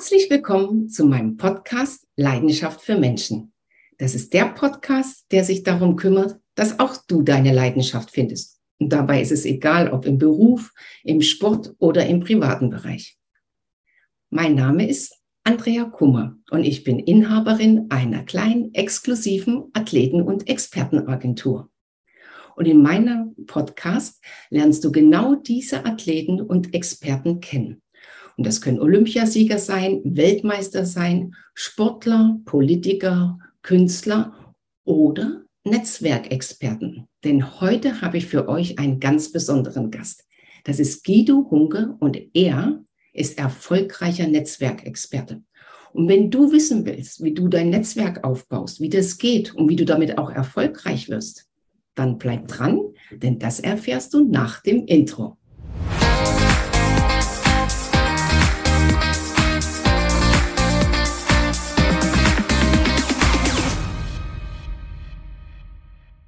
Herzlich willkommen zu meinem Podcast Leidenschaft für Menschen. Das ist der Podcast, der sich darum kümmert, dass auch du deine Leidenschaft findest. Und dabei ist es egal, ob im Beruf, im Sport oder im privaten Bereich. Mein Name ist Andrea Kummer und ich bin Inhaberin einer kleinen exklusiven Athleten- und Expertenagentur. Und in meinem Podcast lernst du genau diese Athleten und Experten kennen. Und das können Olympiasieger sein, Weltmeister sein, Sportler, Politiker, Künstler oder Netzwerkexperten. Denn heute habe ich für euch einen ganz besonderen Gast. Das ist Guido Hunke und er ist erfolgreicher Netzwerkexperte. Und wenn du wissen willst, wie du dein Netzwerk aufbaust, wie das geht und wie du damit auch erfolgreich wirst, dann bleib dran, denn das erfährst du nach dem Intro.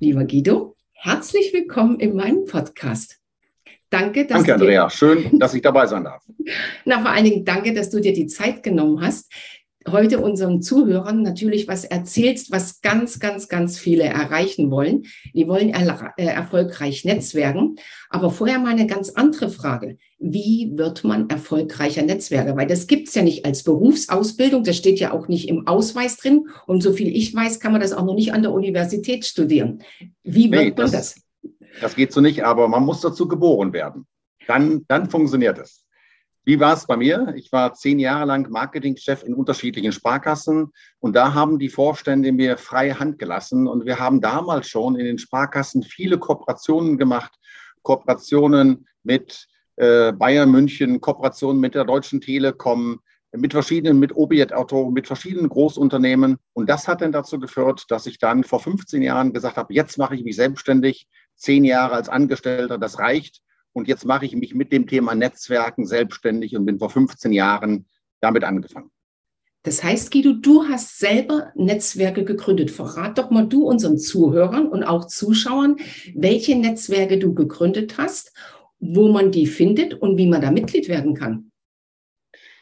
Lieber Guido, herzlich willkommen in meinem Podcast. Danke, dass danke Andrea. Schön, dass ich dabei sein darf. Na, vor allen Dingen danke, dass du dir die Zeit genommen hast, heute unseren Zuhörern natürlich was erzählst, was ganz, ganz, ganz viele erreichen wollen. Die wollen er, äh, erfolgreich netzwerken. Aber vorher mal eine ganz andere Frage. Wie wird man erfolgreicher Netzwerker? Weil das gibt's ja nicht als Berufsausbildung. Das steht ja auch nicht im Ausweis drin. Und so viel ich weiß, kann man das auch noch nicht an der Universität studieren. Wie wird nee, man das? das? Das geht so nicht, aber man muss dazu geboren werden. Dann, dann funktioniert es. Wie war es bei mir? Ich war zehn Jahre lang Marketingchef in unterschiedlichen Sparkassen und da haben die Vorstände mir freie Hand gelassen und wir haben damals schon in den Sparkassen viele Kooperationen gemacht, Kooperationen mit äh, Bayern München, Kooperationen mit der Deutschen Telekom, mit verschiedenen, mit Obiet Auto, mit verschiedenen Großunternehmen. Und das hat dann dazu geführt, dass ich dann vor 15 Jahren gesagt habe, jetzt mache ich mich selbstständig, zehn Jahre als Angestellter, das reicht. Und jetzt mache ich mich mit dem Thema Netzwerken selbstständig und bin vor 15 Jahren damit angefangen. Das heißt, Guido, du hast selber Netzwerke gegründet. Verrat doch mal du unseren Zuhörern und auch Zuschauern, welche Netzwerke du gegründet hast, wo man die findet und wie man da Mitglied werden kann.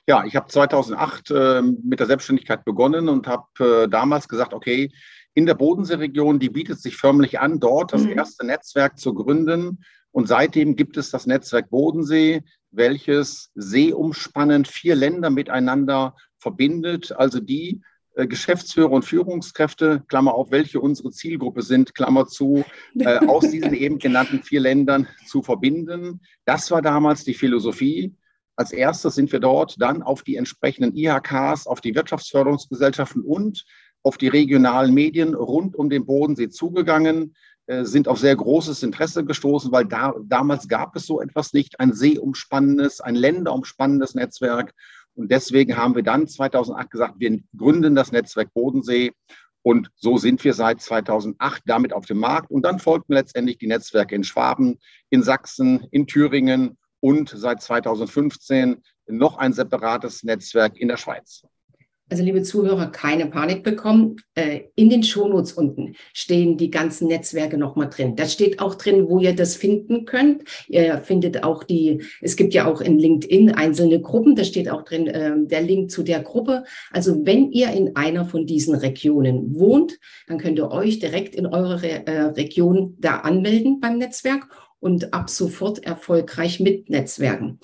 Ja, ich habe 2008 äh, mit der Selbstständigkeit begonnen und habe äh, damals gesagt, okay, in der Bodenseeregion, die bietet sich förmlich an, dort das mhm. erste Netzwerk zu gründen. Und seitdem gibt es das Netzwerk Bodensee, welches seeumspannend vier Länder miteinander verbindet. Also die äh, Geschäftsführer und Führungskräfte, Klammer auf, welche unsere Zielgruppe sind, Klammer zu, äh, aus diesen eben genannten vier Ländern zu verbinden. Das war damals die Philosophie. Als erstes sind wir dort dann auf die entsprechenden IHKs, auf die Wirtschaftsförderungsgesellschaften und auf die regionalen Medien rund um den Bodensee zugegangen, sind auf sehr großes Interesse gestoßen, weil da, damals gab es so etwas nicht, ein seeumspannendes, ein länderumspannendes Netzwerk. Und deswegen haben wir dann 2008 gesagt, wir gründen das Netzwerk Bodensee. Und so sind wir seit 2008 damit auf dem Markt. Und dann folgten letztendlich die Netzwerke in Schwaben, in Sachsen, in Thüringen und seit 2015 noch ein separates Netzwerk in der Schweiz. Also liebe Zuhörer, keine Panik bekommen. Äh, in den Shownotes unten stehen die ganzen Netzwerke nochmal drin. Da steht auch drin, wo ihr das finden könnt. Ihr findet auch die, es gibt ja auch in LinkedIn einzelne Gruppen, da steht auch drin äh, der Link zu der Gruppe. Also wenn ihr in einer von diesen Regionen wohnt, dann könnt ihr euch direkt in eurer äh, Region da anmelden beim Netzwerk und ab sofort erfolgreich mit Netzwerken.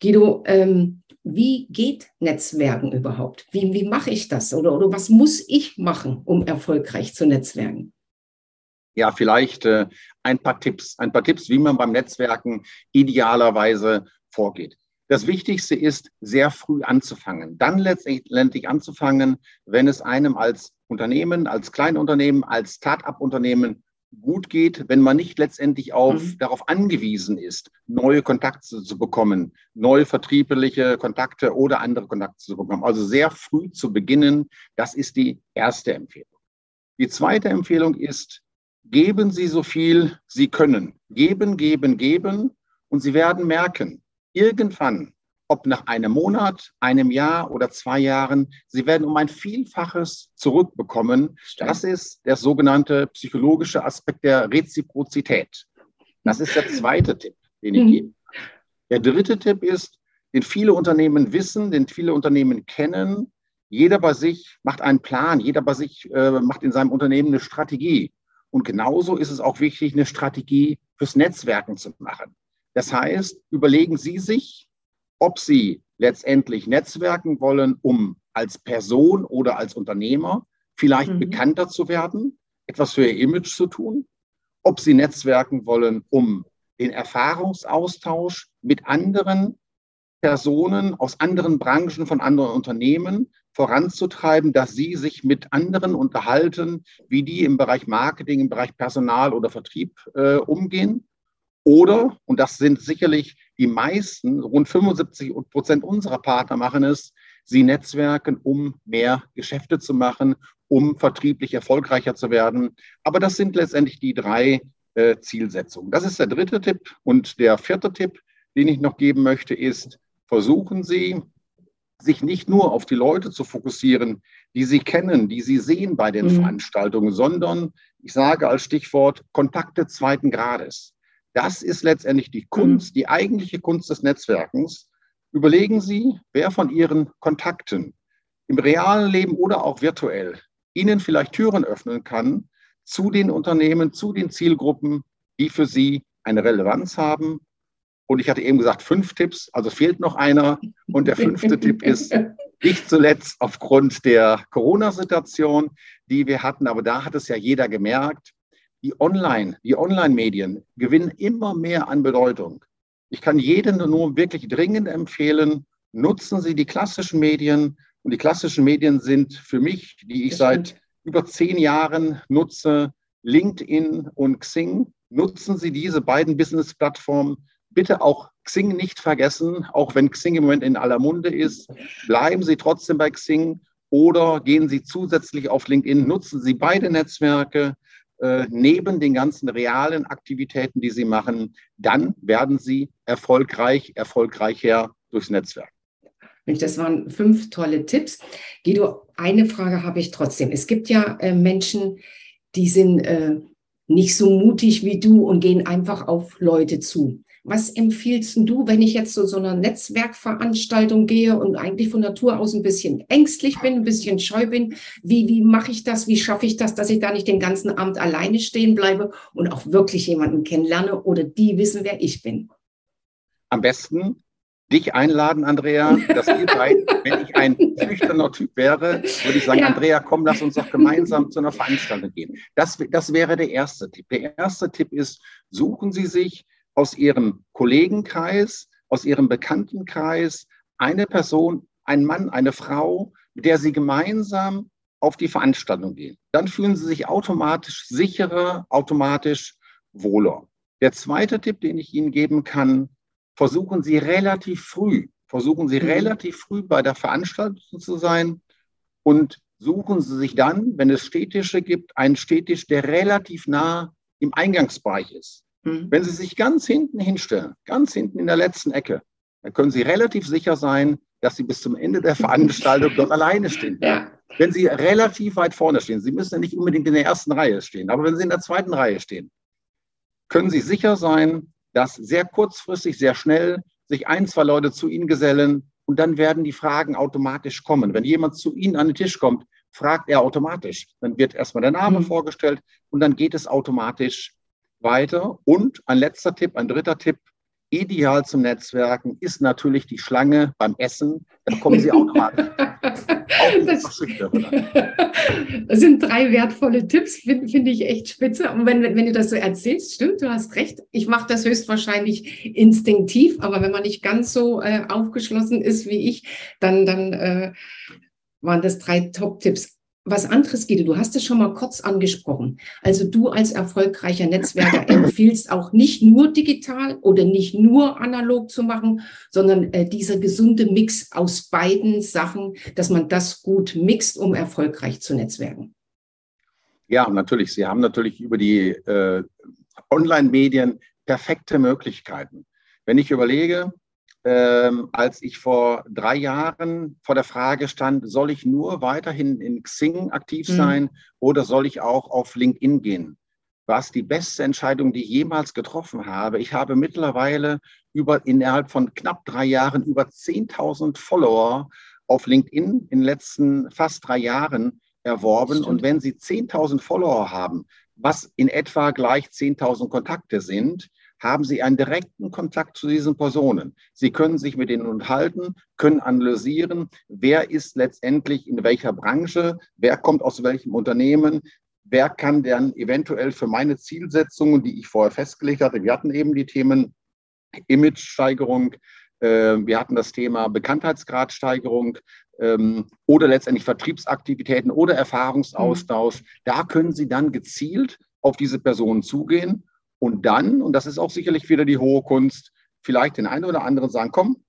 Guido, ähm, wie geht Netzwerken überhaupt? Wie, wie mache ich das? Oder, oder was muss ich machen, um erfolgreich zu netzwerken? Ja, vielleicht äh, ein paar Tipps, ein paar Tipps, wie man beim Netzwerken idealerweise vorgeht. Das Wichtigste ist, sehr früh anzufangen. Dann letztendlich anzufangen, wenn es einem als Unternehmen, als Kleinunternehmen, als Start-up-Unternehmen gut geht, wenn man nicht letztendlich auf, mhm. darauf angewiesen ist, neue Kontakte zu bekommen, neue vertriebliche Kontakte oder andere Kontakte zu bekommen. Also sehr früh zu beginnen, das ist die erste Empfehlung. Die zweite Empfehlung ist, geben Sie so viel Sie können. Geben, geben, geben. Und Sie werden merken, irgendwann ob nach einem Monat, einem Jahr oder zwei Jahren, sie werden um ein Vielfaches zurückbekommen. Stimmt. Das ist der sogenannte psychologische Aspekt der Reziprozität. Das ist der zweite Tipp, den ich mhm. gebe. Der dritte Tipp ist, den viele Unternehmen wissen, den viele Unternehmen kennen. Jeder bei sich macht einen Plan, jeder bei sich äh, macht in seinem Unternehmen eine Strategie. Und genauso ist es auch wichtig, eine Strategie fürs Netzwerken zu machen. Das heißt, überlegen Sie sich, ob Sie letztendlich netzwerken wollen, um als Person oder als Unternehmer vielleicht mhm. bekannter zu werden, etwas für Ihr Image zu tun, ob Sie netzwerken wollen, um den Erfahrungsaustausch mit anderen Personen aus anderen Branchen von anderen Unternehmen voranzutreiben, dass sie sich mit anderen unterhalten, wie die im Bereich Marketing, im Bereich Personal oder Vertrieb äh, umgehen. Oder, und das sind sicherlich die meisten, rund 75 Prozent unserer Partner machen es, sie netzwerken, um mehr Geschäfte zu machen, um vertrieblich erfolgreicher zu werden. Aber das sind letztendlich die drei äh, Zielsetzungen. Das ist der dritte Tipp. Und der vierte Tipp, den ich noch geben möchte, ist, versuchen Sie, sich nicht nur auf die Leute zu fokussieren, die Sie kennen, die Sie sehen bei den mhm. Veranstaltungen, sondern ich sage als Stichwort Kontakte zweiten Grades. Das ist letztendlich die Kunst, mhm. die eigentliche Kunst des Netzwerkens. Überlegen Sie, wer von Ihren Kontakten im realen Leben oder auch virtuell Ihnen vielleicht Türen öffnen kann zu den Unternehmen, zu den Zielgruppen, die für Sie eine Relevanz haben und ich hatte eben gesagt, fünf Tipps, also fehlt noch einer. Und der fünfte Tipp ist, nicht zuletzt aufgrund der Corona-Situation, die wir hatten, aber da hat es ja jeder gemerkt, die Online, die Online-Medien gewinnen immer mehr an Bedeutung. Ich kann jedem nur wirklich dringend empfehlen, nutzen Sie die klassischen Medien. Und die klassischen Medien sind für mich, die ich seit über zehn Jahren nutze, LinkedIn und Xing. Nutzen Sie diese beiden Business-Plattformen bitte auch Xing nicht vergessen, auch wenn Xing im Moment in aller Munde ist. Bleiben Sie trotzdem bei Xing oder gehen Sie zusätzlich auf LinkedIn, nutzen Sie beide Netzwerke äh, neben den ganzen realen Aktivitäten, die Sie machen. Dann werden Sie erfolgreich, erfolgreicher durchs Netzwerk. Das waren fünf tolle Tipps. Guido, eine Frage habe ich trotzdem. Es gibt ja äh, Menschen, die sind äh, nicht so mutig wie du und gehen einfach auf Leute zu. Was empfiehlst du, wenn ich jetzt zu so einer Netzwerkveranstaltung gehe und eigentlich von Natur aus ein bisschen ängstlich bin, ein bisschen scheu bin? Wie, wie mache ich das? Wie schaffe ich das, dass ich da nicht den ganzen Abend alleine stehen bleibe und auch wirklich jemanden kennenlerne oder die wissen, wer ich bin? Am besten dich einladen, Andrea, dass ihr beiden, wenn ich ein schüchterner Typ wäre, würde ich sagen, ja. Andrea, komm, lass uns doch gemeinsam zu einer Veranstaltung gehen. Das, das wäre der erste Tipp. Der erste Tipp ist, suchen Sie sich aus ihrem Kollegenkreis, aus ihrem Bekanntenkreis eine Person, ein Mann, eine Frau, mit der sie gemeinsam auf die Veranstaltung gehen. Dann fühlen sie sich automatisch sicherer, automatisch wohler. Der zweite Tipp, den ich Ihnen geben kann, versuchen Sie relativ früh, versuchen Sie mhm. relativ früh bei der Veranstaltung zu sein und suchen Sie sich dann, wenn es Städtische gibt, einen Städtisch, der relativ nah im Eingangsbereich ist. Mhm. Wenn Sie sich ganz hinten hinstellen, ganz hinten in der letzten Ecke, dann können Sie relativ sicher sein, dass Sie bis zum Ende der Veranstaltung dort alleine stehen. Ja. Wenn Sie relativ weit vorne stehen, Sie müssen ja nicht unbedingt in der ersten Reihe stehen, aber wenn Sie in der zweiten Reihe stehen, können Sie sicher sein, dass sehr kurzfristig, sehr schnell sich ein, zwei Leute zu Ihnen gesellen und dann werden die Fragen automatisch kommen. Wenn jemand zu Ihnen an den Tisch kommt, fragt er automatisch. Dann wird erstmal der Name mhm. vorgestellt und dann geht es automatisch weiter. Und ein letzter Tipp, ein dritter Tipp, ideal zum Netzwerken ist natürlich die Schlange beim Essen. Da kommen Sie automatisch. das, das sind drei wertvolle Tipps, finde find ich echt spitze. Und wenn, wenn du das so erzählst, stimmt, du hast recht. Ich mache das höchstwahrscheinlich instinktiv, aber wenn man nicht ganz so äh, aufgeschlossen ist wie ich, dann, dann äh, waren das drei Top-Tipps was anderes, Guido, du hast es schon mal kurz angesprochen. Also du als erfolgreicher Netzwerker empfiehlst auch nicht nur digital oder nicht nur analog zu machen, sondern äh, dieser gesunde Mix aus beiden Sachen, dass man das gut mixt, um erfolgreich zu netzwerken. Ja, natürlich. Sie haben natürlich über die äh, Online-Medien perfekte Möglichkeiten. Wenn ich überlege, ähm, als ich vor drei Jahren vor der Frage stand, soll ich nur weiterhin in Xing aktiv mhm. sein oder soll ich auch auf LinkedIn gehen? war es die beste Entscheidung, die ich jemals getroffen habe. Ich habe mittlerweile über, innerhalb von knapp drei Jahren über 10.000 Follower auf LinkedIn in den letzten fast drei Jahren erworben. Und wenn Sie 10.000 Follower haben, was in etwa gleich 10.000 Kontakte sind, haben Sie einen direkten Kontakt zu diesen Personen. Sie können sich mit ihnen unterhalten, können analysieren, wer ist letztendlich in welcher Branche, wer kommt aus welchem Unternehmen, wer kann dann eventuell für meine Zielsetzungen, die ich vorher festgelegt hatte, wir hatten eben die Themen Image-Steigerung, äh, wir hatten das Thema Bekanntheitsgradsteigerung ähm, oder letztendlich Vertriebsaktivitäten oder Erfahrungsaustausch. Mhm. Da können Sie dann gezielt auf diese Personen zugehen und dann, und das ist auch sicherlich wieder die hohe Kunst, vielleicht den einen oder anderen sagen, komm,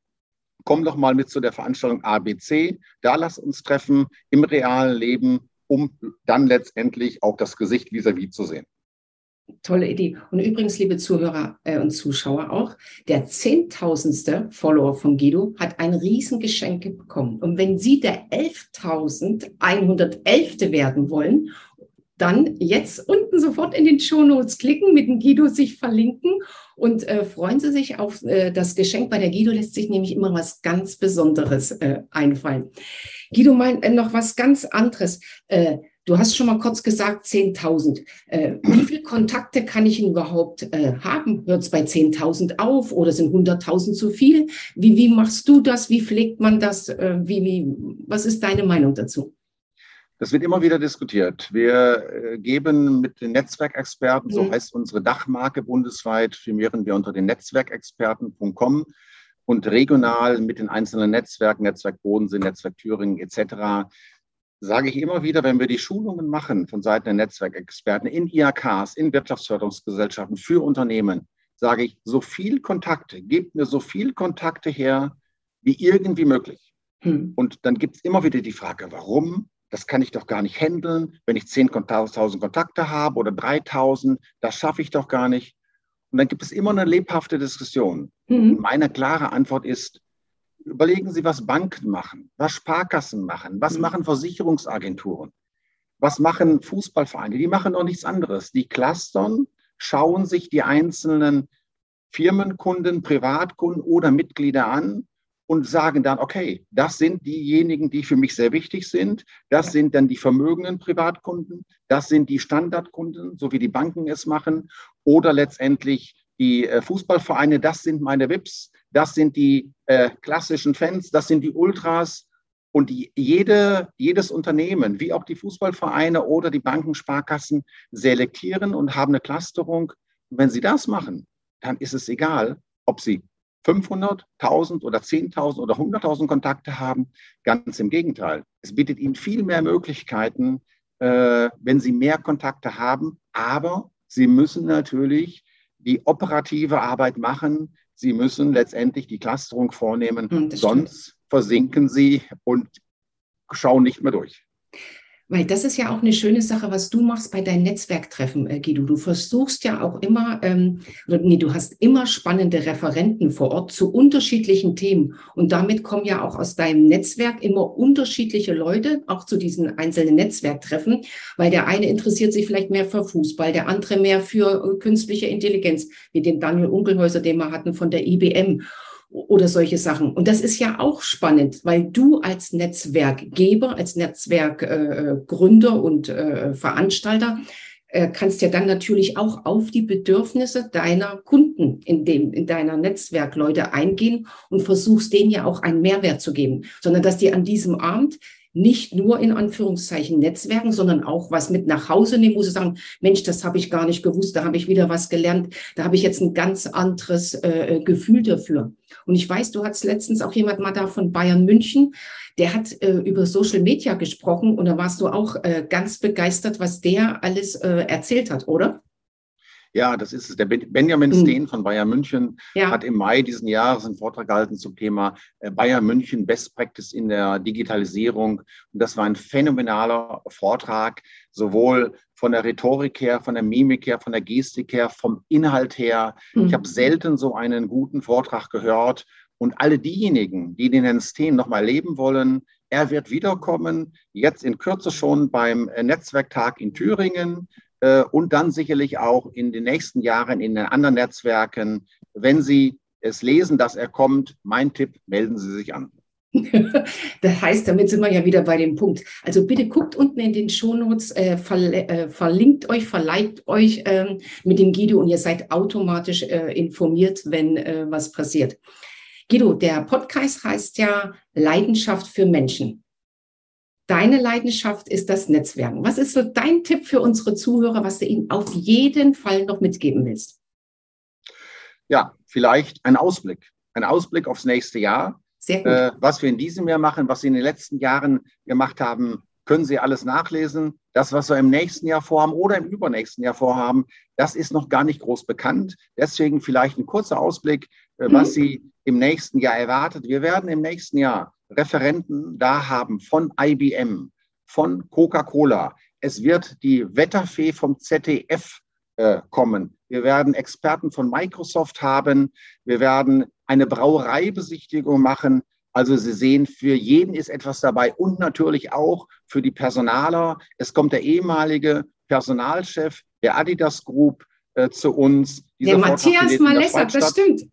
komm doch mal mit zu der Veranstaltung ABC, da lass uns treffen im realen Leben, um dann letztendlich auch das Gesicht vis-à-vis -vis zu sehen. Tolle Idee. Und übrigens, liebe Zuhörer äh, und Zuschauer auch, der zehntausendste Follower von Guido hat ein Riesengeschenk bekommen. Und wenn Sie der 11.111. werden wollen dann jetzt unten sofort in den Show Notes klicken, mit dem Guido sich verlinken und äh, freuen Sie sich auf äh, das Geschenk. Bei der Guido lässt sich nämlich immer was ganz Besonderes äh, einfallen. Guido meint äh, noch was ganz anderes. Äh, du hast schon mal kurz gesagt, 10.000. Äh, wie viele Kontakte kann ich überhaupt haben? Hört es bei 10.000 auf oder sind 100.000 zu viel? Wie, wie machst du das? Wie pflegt man das? wie, wie, was ist deine Meinung dazu? Das wird immer wieder diskutiert. Wir äh, geben mit den Netzwerkexperten, so mhm. heißt unsere Dachmarke bundesweit, firmieren wir unter den Netzwerkexperten.com und regional mit den einzelnen Netzwerken, Netzwerk Bodensee, Netzwerk Thüringen etc., sage ich immer wieder, wenn wir die Schulungen machen von Seiten der Netzwerkexperten in IAKs, in Wirtschaftsförderungsgesellschaften für Unternehmen, sage ich, so viel Kontakte, gebt mir so viel Kontakte her, wie irgendwie möglich. Hm. Und dann gibt es immer wieder die Frage, warum? Das kann ich doch gar nicht handeln. Wenn ich 10.000 Kontakte habe oder 3.000, das schaffe ich doch gar nicht. Und dann gibt es immer eine lebhafte Diskussion. Mhm. Meine klare Antwort ist, überlegen Sie, was Banken machen, was Sparkassen machen, was mhm. machen Versicherungsagenturen, was machen Fußballvereine. Die machen doch nichts anderes. Die clustern, schauen sich die einzelnen Firmenkunden, Privatkunden oder Mitglieder an und sagen dann, okay, das sind diejenigen, die für mich sehr wichtig sind. Das sind dann die vermögenden Privatkunden. Das sind die Standardkunden, so wie die Banken es machen. Oder letztendlich die äh, Fußballvereine, das sind meine VIPs. Das sind die äh, klassischen Fans. Das sind die Ultras. Und die, jede, jedes Unternehmen, wie auch die Fußballvereine oder die Banken, Sparkassen, selektieren und haben eine Clusterung. Und wenn sie das machen, dann ist es egal, ob sie 500, 1000 oder 10.000 oder 100.000 Kontakte haben. Ganz im Gegenteil. Es bietet Ihnen viel mehr Möglichkeiten, äh, wenn Sie mehr Kontakte haben. Aber Sie müssen natürlich die operative Arbeit machen. Sie müssen letztendlich die Clusterung vornehmen. Hm, Sonst versinken Sie und schauen nicht mehr durch. Weil das ist ja auch eine schöne Sache, was du machst bei deinen Netzwerktreffen, äh, Guido. Du versuchst ja auch immer, ähm, nee, du hast immer spannende Referenten vor Ort zu unterschiedlichen Themen. Und damit kommen ja auch aus deinem Netzwerk immer unterschiedliche Leute, auch zu diesen einzelnen Netzwerktreffen, weil der eine interessiert sich vielleicht mehr für Fußball, der andere mehr für äh, künstliche Intelligenz, wie den Daniel Unkelhäuser, den wir hatten von der IBM oder solche Sachen. Und das ist ja auch spannend, weil du als Netzwerkgeber, als Netzwerkgründer äh, und äh, Veranstalter äh, kannst ja dann natürlich auch auf die Bedürfnisse deiner Kunden in dem, in deiner Netzwerkleute eingehen und versuchst denen ja auch einen Mehrwert zu geben, sondern dass die an diesem Abend nicht nur in Anführungszeichen Netzwerken, sondern auch was mit nach Hause nehmen, wo sie sagen, Mensch, das habe ich gar nicht gewusst, da habe ich wieder was gelernt, da habe ich jetzt ein ganz anderes äh, Gefühl dafür. Und ich weiß, du hast letztens auch jemand mal da von Bayern München, der hat äh, über Social Media gesprochen und da warst du auch äh, ganz begeistert, was der alles äh, erzählt hat, oder? Ja, das ist es. Der Benjamin mhm. Steen von Bayern München ja. hat im Mai diesen Jahres einen Vortrag gehalten zum Thema äh, Bayern München Best Practice in der Digitalisierung. Und das war ein phänomenaler Vortrag, sowohl von der Rhetorik her, von der Mimik her, von der Gestik her, vom Inhalt her. Mhm. Ich habe selten so einen guten Vortrag gehört. Und alle diejenigen, die den Herrn Steen nochmal erleben wollen, er wird wiederkommen, jetzt in Kürze schon beim äh, Netzwerktag in Thüringen und dann sicherlich auch in den nächsten Jahren in den anderen Netzwerken. Wenn Sie es lesen, dass er kommt, mein Tipp, melden Sie sich an. das heißt, damit sind wir ja wieder bei dem Punkt. Also bitte guckt unten in den Shownotes, äh, verle äh, verlinkt euch, verleiht euch ähm, mit dem Guido und ihr seid automatisch äh, informiert, wenn äh, was passiert. Guido, der Podcast heißt ja Leidenschaft für Menschen. Deine Leidenschaft ist das Netzwerken. Was ist so dein Tipp für unsere Zuhörer, was du ihnen auf jeden Fall noch mitgeben willst? Ja, vielleicht ein Ausblick. Ein Ausblick aufs nächste Jahr sehr gut. Äh, was wir in diesem Jahr machen, was Sie in den letzten Jahren gemacht haben, können Sie alles nachlesen. Das, was wir im nächsten Jahr vorhaben oder im übernächsten Jahr vorhaben, das ist noch gar nicht groß bekannt. Deswegen vielleicht ein kurzer Ausblick, äh, was mhm. Sie im nächsten Jahr erwartet. Wir werden im nächsten Jahr Referenten da haben von IBM, von Coca-Cola. Es wird die Wetterfee vom ZDF äh, kommen. Wir werden Experten von Microsoft haben. Wir werden eine Brauereibesichtigung machen. Also Sie sehen, für jeden ist etwas dabei und natürlich auch für die Personaler. Es kommt der ehemalige Personalchef der Adidas Group äh, zu uns. Der Matthias Malessa, das stimmt.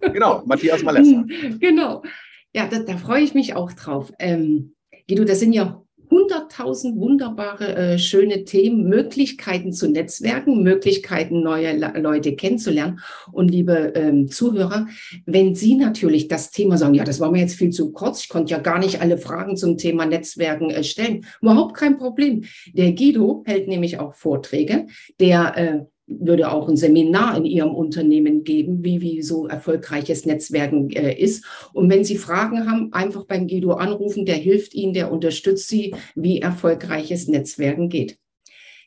genau, Matthias Malessa. Genau. Ja, da, da freue ich mich auch drauf. Ähm, Guido, das sind ja 100.000 wunderbare, äh, schöne Themen, Möglichkeiten zu netzwerken, Möglichkeiten, neue Leute kennenzulernen. Und liebe ähm, Zuhörer, wenn Sie natürlich das Thema sagen, ja, das war mir jetzt viel zu kurz, ich konnte ja gar nicht alle Fragen zum Thema Netzwerken äh, stellen, überhaupt kein Problem. Der Guido hält nämlich auch Vorträge, der äh, würde auch ein Seminar in Ihrem Unternehmen geben, wie, wie so erfolgreiches Netzwerken äh, ist. Und wenn Sie Fragen haben, einfach beim Guido anrufen, der hilft Ihnen, der unterstützt Sie, wie erfolgreiches Netzwerken geht.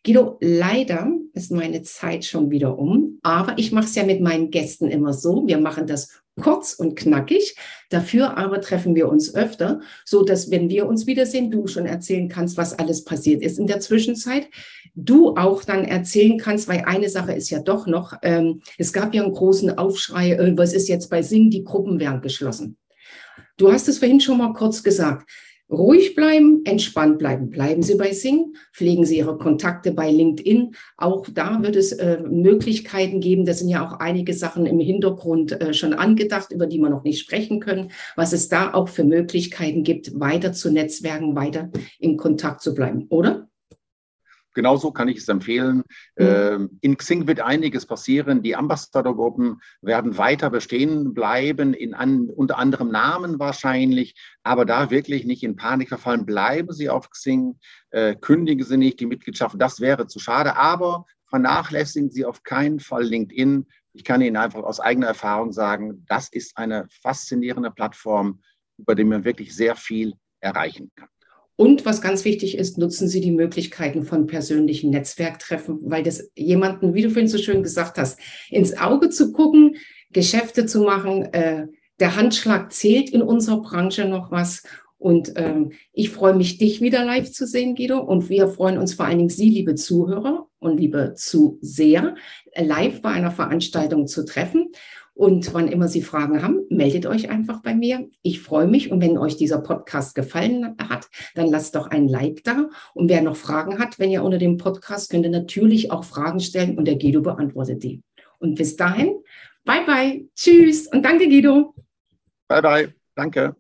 Guido, leider ist meine Zeit schon wieder um, aber ich mache es ja mit meinen Gästen immer so. Wir machen das kurz und knackig. Dafür aber treffen wir uns öfter, so dass wenn wir uns wiedersehen, du schon erzählen kannst, was alles passiert ist in der Zwischenzeit. Du auch dann erzählen kannst, weil eine Sache ist ja doch noch, ähm, es gab ja einen großen Aufschrei, äh, was ist jetzt bei Sing, die Gruppen werden geschlossen. Du hast es vorhin schon mal kurz gesagt. Ruhig bleiben, entspannt bleiben. Bleiben Sie bei Sing, pflegen Sie Ihre Kontakte bei LinkedIn. Auch da wird es äh, Möglichkeiten geben. Da sind ja auch einige Sachen im Hintergrund äh, schon angedacht, über die wir noch nicht sprechen können. Was es da auch für Möglichkeiten gibt, weiter zu netzwerken, weiter in Kontakt zu bleiben, oder? Genauso kann ich es empfehlen. Mhm. In Xing wird einiges passieren. Die Ambassadorgruppen werden weiter bestehen bleiben, in an, unter anderem Namen wahrscheinlich, aber da wirklich nicht in Panik verfallen. Bleiben Sie auf Xing, äh, kündigen Sie nicht die Mitgliedschaft. Das wäre zu schade, aber vernachlässigen Sie auf keinen Fall LinkedIn. Ich kann Ihnen einfach aus eigener Erfahrung sagen, das ist eine faszinierende Plattform, über die man wirklich sehr viel erreichen kann. Und was ganz wichtig ist, nutzen Sie die Möglichkeiten von persönlichen Netzwerktreffen, weil das jemanden, wie du vorhin so schön gesagt hast, ins Auge zu gucken, Geschäfte zu machen. Äh, der Handschlag zählt in unserer Branche noch was. Und ähm, ich freue mich, dich wieder live zu sehen, Guido. Und wir freuen uns vor allen Dingen Sie, liebe Zuhörer und liebe Zuseher, live bei einer Veranstaltung zu treffen. Und wann immer Sie Fragen haben, meldet euch einfach bei mir. Ich freue mich. Und wenn euch dieser Podcast gefallen hat, dann lasst doch ein Like da. Und wer noch Fragen hat, wenn ihr unter dem Podcast, könnt ihr natürlich auch Fragen stellen und der Guido beantwortet die. Und bis dahin, bye bye, tschüss und danke, Guido. Bye bye, danke.